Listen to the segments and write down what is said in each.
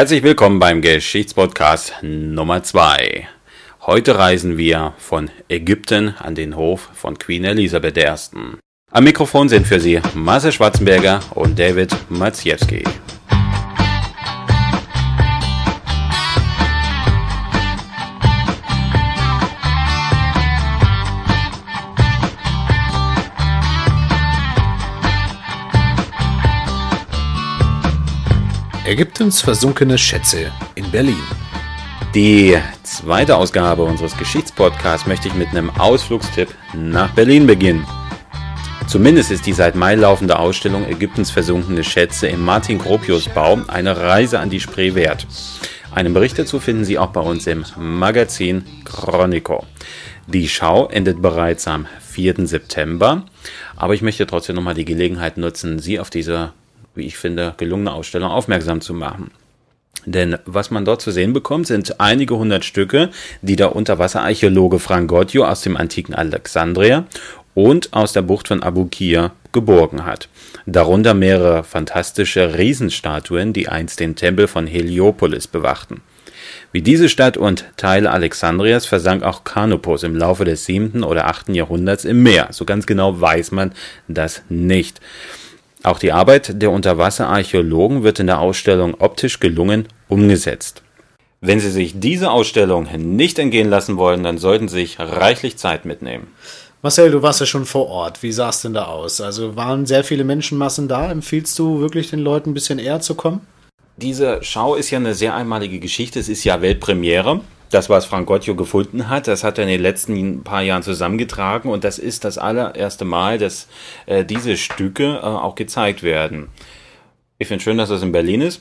Herzlich willkommen beim Geschichtspodcast Nummer 2. Heute reisen wir von Ägypten an den Hof von Queen Elisabeth I. Am Mikrofon sind für Sie Marcel Schwarzenberger und David Maciejewski. Ägyptens versunkene Schätze in Berlin. Die zweite Ausgabe unseres Geschichtspodcasts möchte ich mit einem Ausflugstipp nach Berlin beginnen. Zumindest ist die seit Mai laufende Ausstellung Ägyptens versunkene Schätze im Martin Gropius Bau eine Reise an die Spree wert. Einen Bericht dazu finden Sie auch bei uns im Magazin Chronico. Die Schau endet bereits am 4. September, aber ich möchte trotzdem nochmal die Gelegenheit nutzen, Sie auf diese wie ich finde, gelungene Ausstellung aufmerksam zu machen. Denn was man dort zu sehen bekommt, sind einige hundert Stücke, die der Unterwasserarchäologe Frank Gotjo aus dem antiken Alexandria und aus der Bucht von Abu Kir geborgen hat. Darunter mehrere fantastische Riesenstatuen, die einst den Tempel von Heliopolis bewachten. Wie diese Stadt und Teile Alexandrias versank auch Kanopus im Laufe des siebten oder achten Jahrhunderts im Meer. So ganz genau weiß man das nicht. Auch die Arbeit der Unterwasserarchäologen wird in der Ausstellung optisch gelungen umgesetzt. Wenn Sie sich diese Ausstellung nicht entgehen lassen wollen, dann sollten Sie sich reichlich Zeit mitnehmen. Marcel, du warst ja schon vor Ort. Wie sah es denn da aus? Also waren sehr viele Menschenmassen da? Empfiehlst du wirklich den Leuten ein bisschen eher zu kommen? Diese Schau ist ja eine sehr einmalige Geschichte. Es ist ja Weltpremiere das, was Frank Gottjo gefunden hat, das hat er in den letzten paar Jahren zusammengetragen und das ist das allererste Mal, dass äh, diese Stücke äh, auch gezeigt werden. Ich finde schön, dass das in Berlin ist.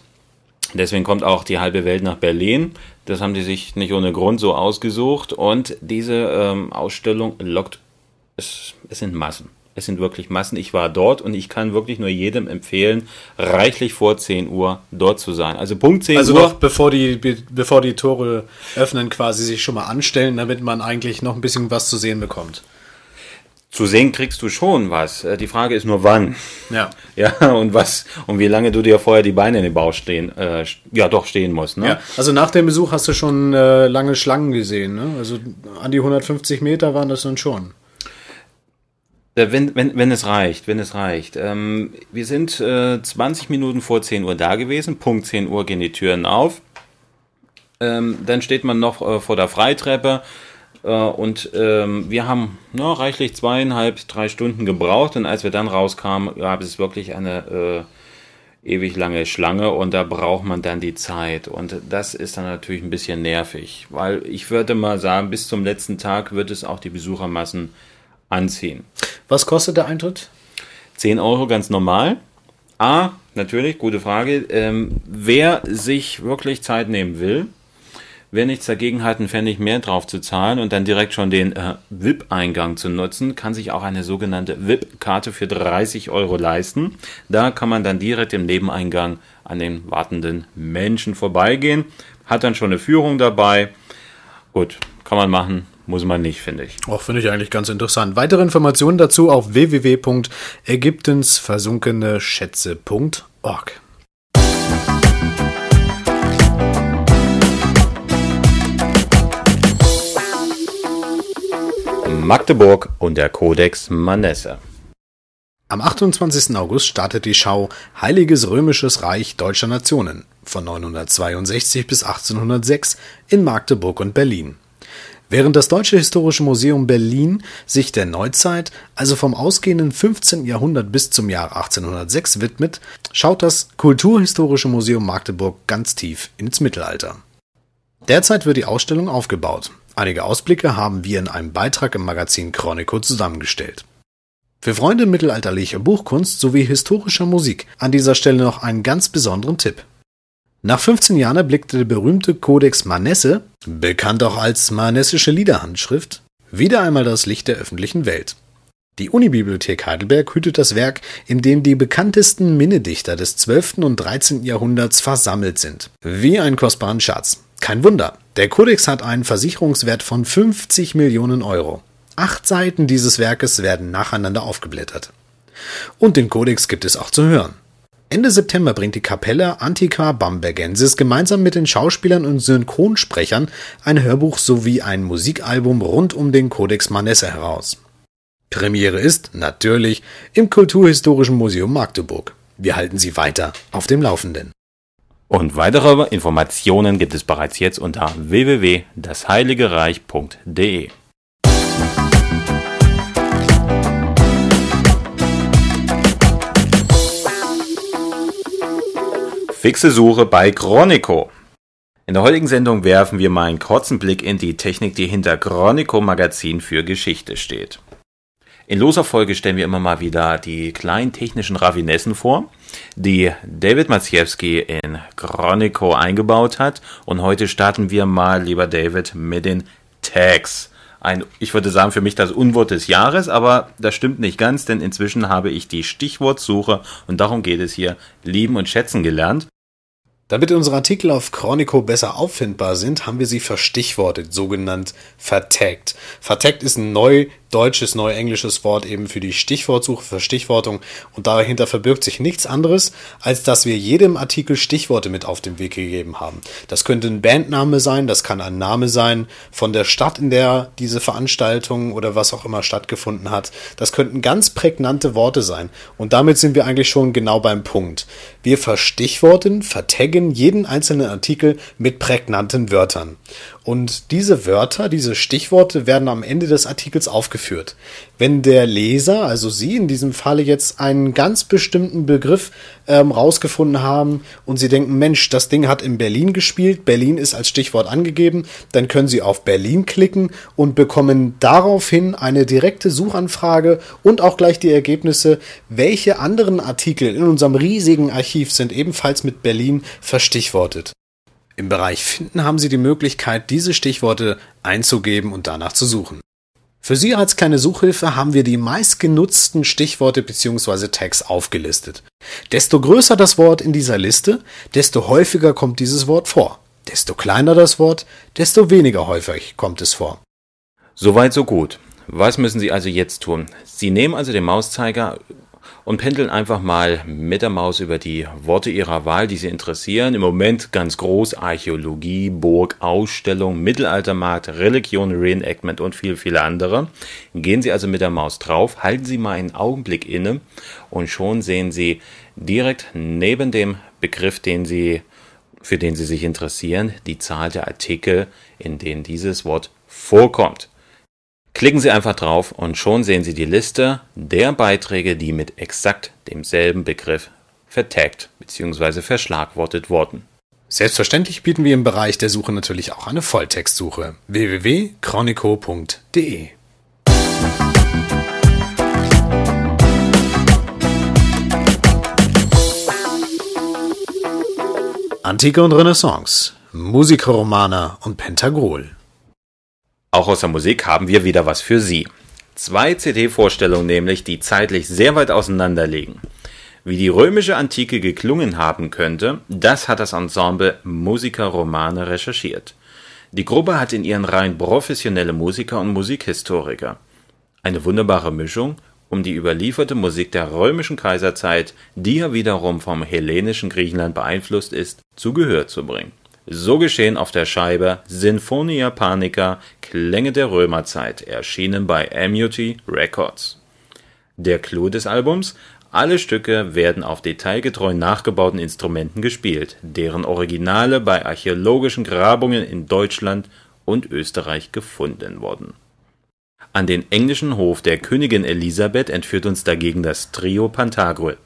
Deswegen kommt auch die halbe Welt nach Berlin. Das haben die sich nicht ohne Grund so ausgesucht. Und diese ähm, Ausstellung lockt, es, es sind Massen. Es sind wirklich Massen. Ich war dort und ich kann wirklich nur jedem empfehlen, reichlich vor 10 Uhr dort zu sein. Also Punkt 10 also Uhr. Also noch bevor die, bevor die Tore öffnen, quasi sich schon mal anstellen, damit man eigentlich noch ein bisschen was zu sehen bekommt. Zu sehen kriegst du schon was. Äh, die Frage ist nur wann. Ja. Ja, und was und wie lange du dir vorher die Beine in den Bauch stehen, äh, ja doch stehen musst. Ne? Ja, also nach dem Besuch hast du schon äh, lange Schlangen gesehen. Ne? Also an die 150 Meter waren das dann schon. Äh, wenn, wenn, wenn es reicht, wenn es reicht. Ähm, wir sind äh, 20 Minuten vor 10 Uhr da gewesen. Punkt 10 Uhr gehen die Türen auf. Ähm, dann steht man noch äh, vor der Freitreppe. Äh, und ähm, wir haben no, reichlich zweieinhalb, drei Stunden gebraucht. Und als wir dann rauskamen, gab es wirklich eine äh, ewig lange Schlange. Und da braucht man dann die Zeit. Und das ist dann natürlich ein bisschen nervig. Weil ich würde mal sagen, bis zum letzten Tag wird es auch die Besuchermassen anziehen. Was kostet der Eintritt? 10 Euro ganz normal. A, natürlich, gute Frage. Ähm, wer sich wirklich Zeit nehmen will, wer nichts dagegen hat, einen Pfennig mehr drauf zu zahlen und dann direkt schon den äh, VIP-Eingang zu nutzen, kann sich auch eine sogenannte VIP-Karte für 30 Euro leisten. Da kann man dann direkt im Nebeneingang an den wartenden Menschen vorbeigehen, hat dann schon eine Führung dabei. Gut, kann man machen, muss man nicht, finde ich. Auch finde ich eigentlich ganz interessant. Weitere Informationen dazu auf www.ägyptensversunkene-schätze.org. Magdeburg und der Kodex Manesse. Am 28. August startet die Schau Heiliges Römisches Reich Deutscher Nationen von 962 bis 1806 in Magdeburg und Berlin. Während das Deutsche Historische Museum Berlin sich der Neuzeit, also vom ausgehenden 15. Jahrhundert bis zum Jahr 1806 widmet, schaut das Kulturhistorische Museum Magdeburg ganz tief ins Mittelalter. Derzeit wird die Ausstellung aufgebaut. Einige Ausblicke haben wir in einem Beitrag im Magazin Chronico zusammengestellt. Für Freunde mittelalterlicher Buchkunst sowie historischer Musik an dieser Stelle noch einen ganz besonderen Tipp. Nach 15 Jahren erblickte der berühmte Codex Manesse, bekannt auch als Manessische Liederhandschrift, wieder einmal das Licht der öffentlichen Welt. Die Unibibliothek Heidelberg hütet das Werk, in dem die bekanntesten Minnedichter des 12. und 13. Jahrhunderts versammelt sind. Wie ein kostbaren Schatz. Kein Wunder, der Kodex hat einen Versicherungswert von 50 Millionen Euro. Acht Seiten dieses Werkes werden nacheinander aufgeblättert. Und den Kodex gibt es auch zu hören. Ende September bringt die Kapelle Antiqua Bambergensis gemeinsam mit den Schauspielern und Synchronsprechern ein Hörbuch sowie ein Musikalbum rund um den Codex Manesse heraus. Premiere ist, natürlich, im Kulturhistorischen Museum Magdeburg. Wir halten Sie weiter auf dem Laufenden. Und weitere Informationen gibt es bereits jetzt unter www.dasheiligereich.de. Fixe Suche bei Chronico. In der heutigen Sendung werfen wir mal einen kurzen Blick in die Technik, die hinter Chronico Magazin für Geschichte steht. In loser Folge stellen wir immer mal wieder die kleinen technischen Raffinessen vor, die David Maciejewski in Chronico eingebaut hat. Und heute starten wir mal, lieber David, mit den Tags. Ein, ich würde sagen, für mich das Unwort des Jahres, aber das stimmt nicht ganz, denn inzwischen habe ich die Stichwortsuche und darum geht es hier lieben und schätzen gelernt. Damit unsere Artikel auf Chronico besser auffindbar sind, haben wir sie verstichwortet, sogenannt vertaggt. Vertaggt ist ein neu deutsches, neuenglisches Wort eben für die Stichwortsuche, für Stichwortung und dahinter verbirgt sich nichts anderes, als dass wir jedem Artikel Stichworte mit auf den Weg gegeben haben. Das könnte ein Bandname sein, das kann ein Name sein von der Stadt, in der diese Veranstaltung oder was auch immer stattgefunden hat. Das könnten ganz prägnante Worte sein und damit sind wir eigentlich schon genau beim Punkt. Wir verstichworten, vertaggen jeden einzelnen Artikel mit prägnanten Wörtern. Und diese Wörter, diese Stichworte werden am Ende des Artikels aufgeführt. Wenn der Leser, also Sie in diesem Falle jetzt einen ganz bestimmten Begriff ähm, rausgefunden haben und Sie denken, Mensch, das Ding hat in Berlin gespielt, Berlin ist als Stichwort angegeben, dann können Sie auf Berlin klicken und bekommen daraufhin eine direkte Suchanfrage und auch gleich die Ergebnisse, welche anderen Artikel in unserem riesigen Archiv sind ebenfalls mit Berlin verstichwortet. Im Bereich Finden haben Sie die Möglichkeit, diese Stichworte einzugeben und danach zu suchen. Für Sie als kleine Suchhilfe haben wir die meistgenutzten Stichworte bzw. Tags aufgelistet. Desto größer das Wort in dieser Liste, desto häufiger kommt dieses Wort vor. Desto kleiner das Wort, desto weniger häufig kommt es vor. Soweit so gut. Was müssen Sie also jetzt tun? Sie nehmen also den Mauszeiger und pendeln einfach mal mit der Maus über die Worte ihrer Wahl, die sie interessieren. Im Moment ganz groß Archäologie, Burg, Ausstellung, Mittelaltermarkt, Religion, Reenactment und viel, viele andere. Gehen Sie also mit der Maus drauf, halten Sie mal einen Augenblick inne und schon sehen Sie direkt neben dem Begriff, den Sie, für den Sie sich interessieren, die Zahl der Artikel, in denen dieses Wort vorkommt. Klicken Sie einfach drauf und schon sehen Sie die Liste der Beiträge, die mit exakt demselben Begriff vertagt bzw. verschlagwortet wurden. Selbstverständlich bieten wir im Bereich der Suche natürlich auch eine Volltextsuche. www.chronico.de Antike und Renaissance, Musikerromaner und Pentagrol. Auch aus der Musik haben wir wieder was für Sie. Zwei CD-Vorstellungen nämlich, die zeitlich sehr weit auseinander liegen. Wie die römische Antike geklungen haben könnte, das hat das Ensemble Musiker Romane recherchiert. Die Gruppe hat in ihren Reihen professionelle Musiker und Musikhistoriker. Eine wunderbare Mischung, um die überlieferte Musik der römischen Kaiserzeit, die ja wiederum vom hellenischen Griechenland beeinflusst ist, zu Gehör zu bringen. So geschehen auf der Scheibe Sinfonia Panica Klänge der Römerzeit, erschienen bei Amity Records. Der Clou des Albums alle Stücke werden auf detailgetreu nachgebauten Instrumenten gespielt, deren Originale bei archäologischen Grabungen in Deutschland und Österreich gefunden wurden. An den englischen Hof der Königin Elisabeth entführt uns dagegen das Trio Pantagruel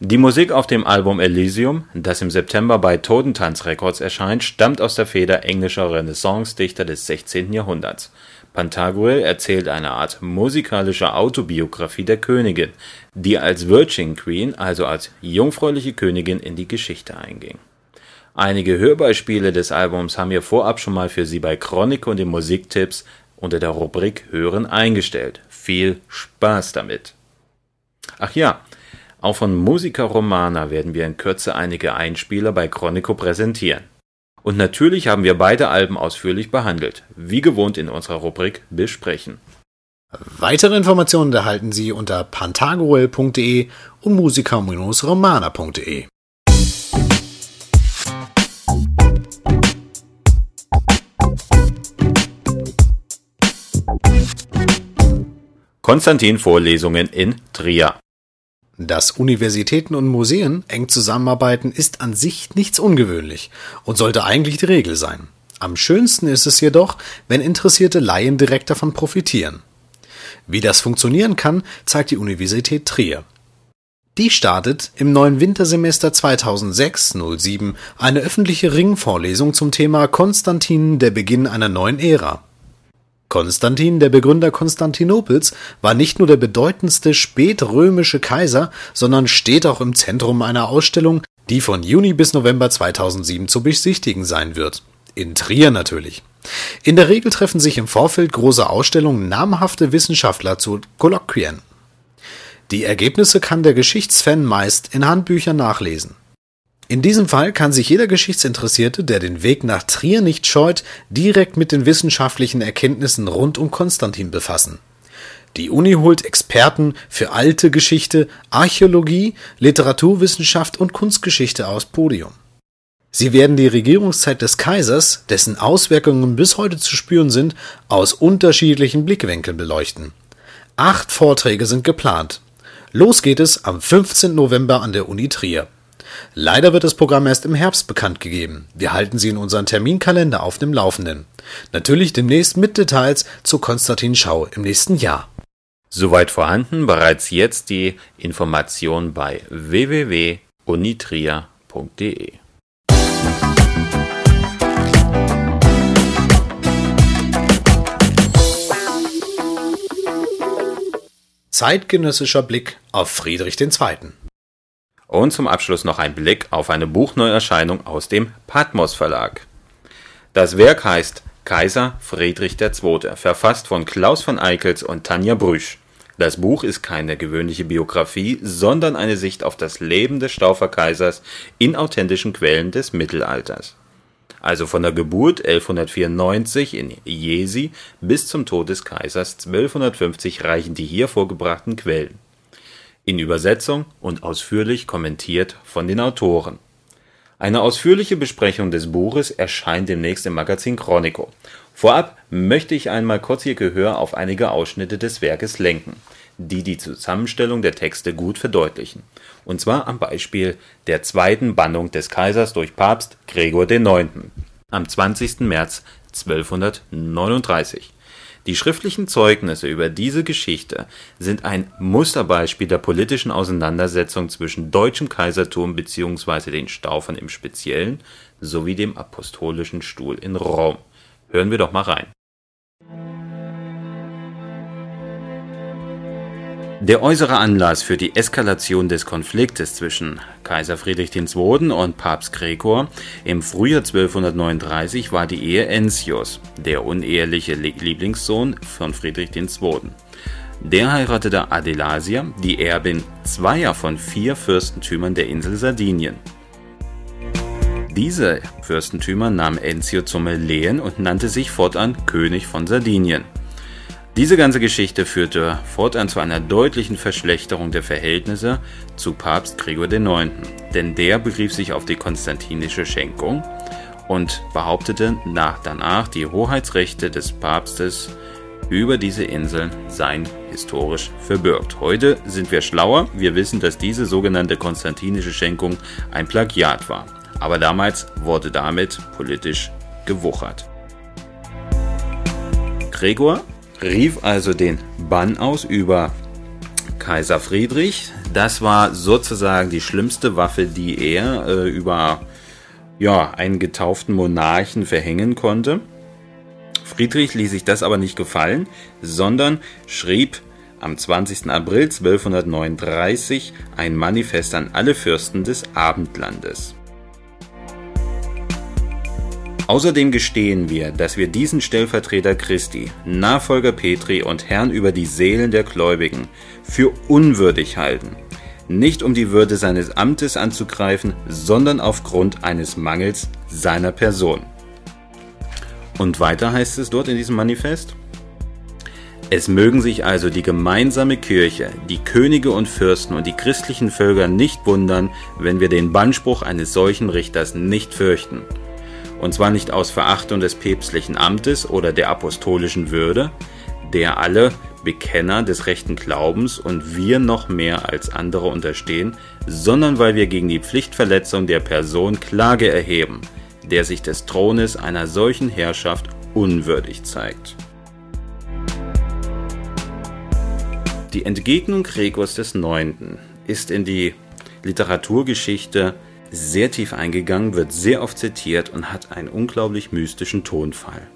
die Musik auf dem Album Elysium, das im September bei Totentanz Records erscheint, stammt aus der Feder englischer Renaissance-Dichter des 16. Jahrhunderts. Pantagruel erzählt eine Art musikalischer Autobiografie der Königin, die als Virgin Queen, also als jungfräuliche Königin, in die Geschichte einging. Einige Hörbeispiele des Albums haben wir vorab schon mal für Sie bei Chronik und den Musiktipps unter der Rubrik Hören eingestellt. Viel Spaß damit! Ach ja, auch von Musica Romana werden wir in Kürze einige Einspieler bei Chronico präsentieren. Und natürlich haben wir beide Alben ausführlich behandelt, wie gewohnt in unserer Rubrik Besprechen. Weitere Informationen erhalten Sie unter pantagruel.de und musica-romana.de. Konstantin Vorlesungen in Trier. Dass Universitäten und Museen eng zusammenarbeiten, ist an sich nichts ungewöhnlich und sollte eigentlich die Regel sein. Am schönsten ist es jedoch, wenn interessierte Laien direkt davon profitieren. Wie das funktionieren kann, zeigt die Universität Trier. Die startet im neuen Wintersemester 2006-07 eine öffentliche Ringvorlesung zum Thema Konstantin, der Beginn einer neuen Ära. Konstantin, der Begründer Konstantinopels, war nicht nur der bedeutendste spätrömische Kaiser, sondern steht auch im Zentrum einer Ausstellung, die von Juni bis November 2007 zu besichtigen sein wird. In Trier natürlich. In der Regel treffen sich im Vorfeld großer Ausstellungen namhafte Wissenschaftler zu Kolloquien. Die Ergebnisse kann der Geschichtsfan meist in Handbüchern nachlesen. In diesem Fall kann sich jeder Geschichtsinteressierte, der den Weg nach Trier nicht scheut, direkt mit den wissenschaftlichen Erkenntnissen rund um Konstantin befassen. Die Uni holt Experten für alte Geschichte, Archäologie, Literaturwissenschaft und Kunstgeschichte aus Podium. Sie werden die Regierungszeit des Kaisers, dessen Auswirkungen bis heute zu spüren sind, aus unterschiedlichen Blickwinkeln beleuchten. Acht Vorträge sind geplant. Los geht es am 15. November an der Uni Trier. Leider wird das Programm erst im Herbst bekannt gegeben. Wir halten Sie in unseren Terminkalender auf dem Laufenden. Natürlich demnächst mit Details zur Konstantin Schau im nächsten Jahr. Soweit vorhanden bereits jetzt die Information bei www.unitrier.de. Zeitgenössischer Blick auf Friedrich II. Und zum Abschluss noch ein Blick auf eine Buchneuerscheinung aus dem Patmos Verlag. Das Werk heißt Kaiser Friedrich II., verfasst von Klaus von Eickels und Tanja Brüsch. Das Buch ist keine gewöhnliche Biografie, sondern eine Sicht auf das Leben des Stauferkaisers in authentischen Quellen des Mittelalters. Also von der Geburt 1194 in Jesi bis zum Tod des Kaisers 1250 reichen die hier vorgebrachten Quellen. In Übersetzung und ausführlich kommentiert von den Autoren. Eine ausführliche Besprechung des Buches erscheint demnächst im Magazin Chronico. Vorab möchte ich einmal kurz Ihr Gehör auf einige Ausschnitte des Werkes lenken, die die Zusammenstellung der Texte gut verdeutlichen, und zwar am Beispiel der zweiten Bannung des Kaisers durch Papst Gregor IX. am 20. März 1239. Die schriftlichen Zeugnisse über diese Geschichte sind ein Musterbeispiel der politischen Auseinandersetzung zwischen deutschem Kaisertum bzw. den Staufern im Speziellen sowie dem Apostolischen Stuhl in Rom Hören wir doch mal rein. Der äußere Anlass für die Eskalation des Konfliktes zwischen Kaiser Friedrich II. und Papst Gregor im Frühjahr 1239 war die Ehe Enzios, der uneheliche Lieblingssohn von Friedrich II. Der heiratete Adelasia, die Erbin zweier von vier Fürstentümern der Insel Sardinien. Diese Fürstentümer nahm Enzio zum Lehen und nannte sich fortan König von Sardinien. Diese ganze Geschichte führte fortan zu einer deutlichen Verschlechterung der Verhältnisse zu Papst Gregor IX., denn der berief sich auf die konstantinische Schenkung und behauptete nach danach, die Hoheitsrechte des Papstes über diese Inseln seien historisch verbürgt. Heute sind wir schlauer, wir wissen, dass diese sogenannte konstantinische Schenkung ein Plagiat war aber damals wurde damit politisch gewuchert. Gregor rief also den Bann aus über Kaiser Friedrich. Das war sozusagen die schlimmste Waffe, die er äh, über ja, einen getauften Monarchen verhängen konnte. Friedrich ließ sich das aber nicht gefallen, sondern schrieb am 20. April 1239 ein Manifest an alle Fürsten des Abendlandes. Außerdem gestehen wir, dass wir diesen Stellvertreter Christi, Nachfolger Petri und Herrn über die Seelen der Gläubigen für unwürdig halten, nicht um die Würde seines Amtes anzugreifen, sondern aufgrund eines Mangels seiner Person. Und weiter heißt es dort in diesem Manifest, Es mögen sich also die gemeinsame Kirche, die Könige und Fürsten und die christlichen Völker nicht wundern, wenn wir den Bannspruch eines solchen Richters nicht fürchten. Und zwar nicht aus Verachtung des päpstlichen Amtes oder der apostolischen Würde, der alle Bekenner des rechten Glaubens und wir noch mehr als andere unterstehen, sondern weil wir gegen die Pflichtverletzung der Person Klage erheben, der sich des Thrones einer solchen Herrschaft unwürdig zeigt. Die Entgegnung Gregors des Neunten ist in die Literaturgeschichte sehr tief eingegangen, wird sehr oft zitiert und hat einen unglaublich mystischen Tonfall.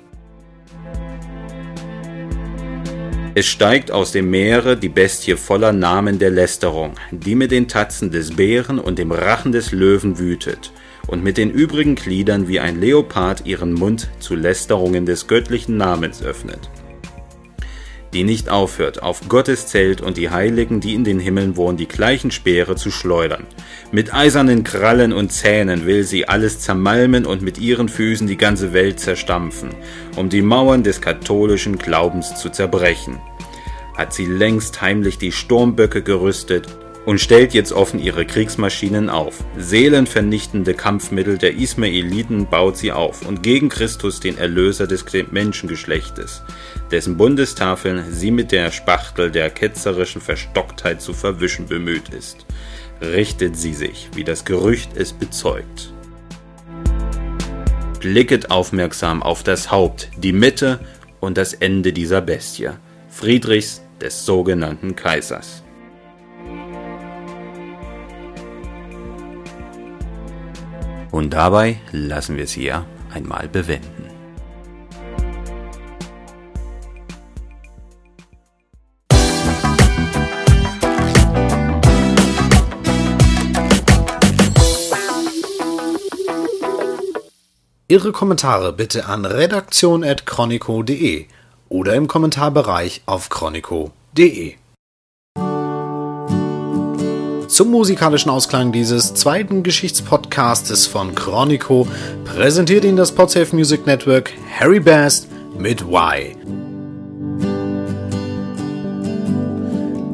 Es steigt aus dem Meere die Bestie voller Namen der Lästerung, die mit den Tatzen des Bären und dem Rachen des Löwen wütet und mit den übrigen Gliedern wie ein Leopard ihren Mund zu Lästerungen des göttlichen Namens öffnet die nicht aufhört, auf Gottes Zelt und die Heiligen, die in den Himmeln wohnen, die gleichen Speere zu schleudern. Mit eisernen Krallen und Zähnen will sie alles zermalmen und mit ihren Füßen die ganze Welt zerstampfen, um die Mauern des katholischen Glaubens zu zerbrechen. Hat sie längst heimlich die Sturmböcke gerüstet und stellt jetzt offen ihre Kriegsmaschinen auf. Seelenvernichtende Kampfmittel der Ismaeliten baut sie auf und gegen Christus, den Erlöser des Menschengeschlechtes, dessen Bundestafeln sie mit der Spachtel der ketzerischen Verstocktheit zu verwischen bemüht ist, richtet sie sich, wie das Gerücht es bezeugt. Blicket aufmerksam auf das Haupt, die Mitte und das Ende dieser Bestie, Friedrichs des sogenannten Kaisers. Und dabei lassen wir es hier einmal bewenden. Ihre Kommentare bitte an redaktion.chronico.de oder im Kommentarbereich auf chronico.de. Zum musikalischen Ausklang dieses zweiten Geschichtspodcastes von Chronico präsentiert Ihnen das Podsafe Music Network Harry Best mit Y.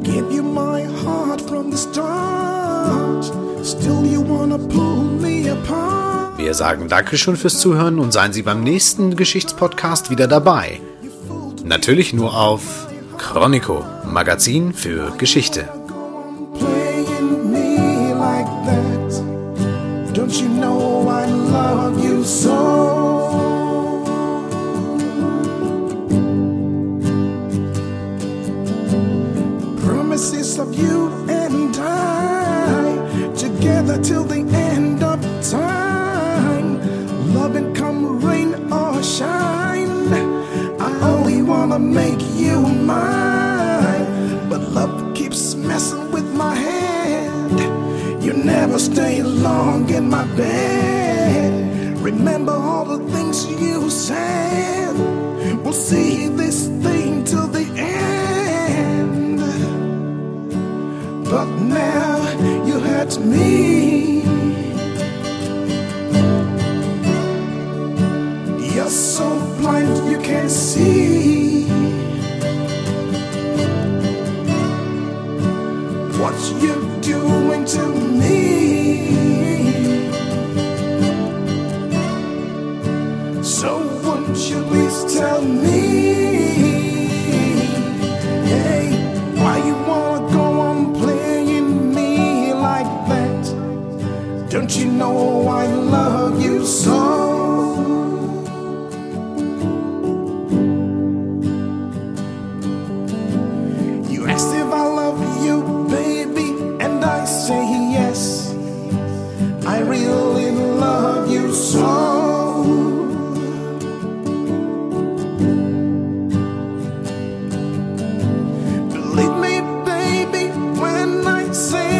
Give you my heart from the start, still you wanna pull me apart. Wir sagen Dankeschön fürs Zuhören und seien Sie beim nächsten Geschichtspodcast wieder dabei. Natürlich nur auf Chronico, Magazin für Geschichte. Stay long in my bed. Remember all the things you said. We'll see this thing till the end. But now you hurt me. You're so blind you can't see. What you doing to me. So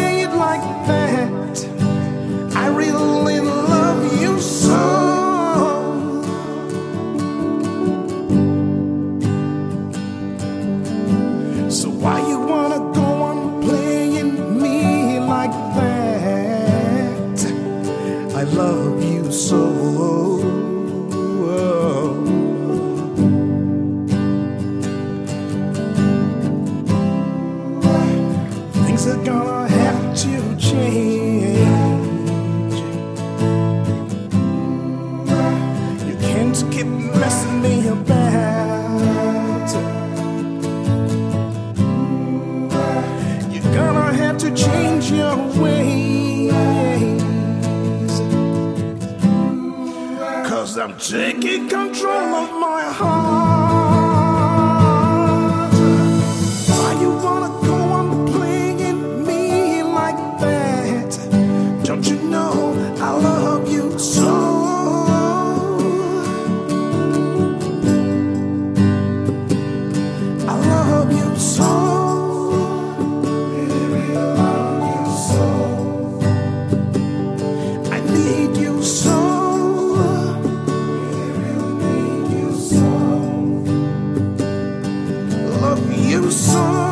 I'm taking control of my heart. So.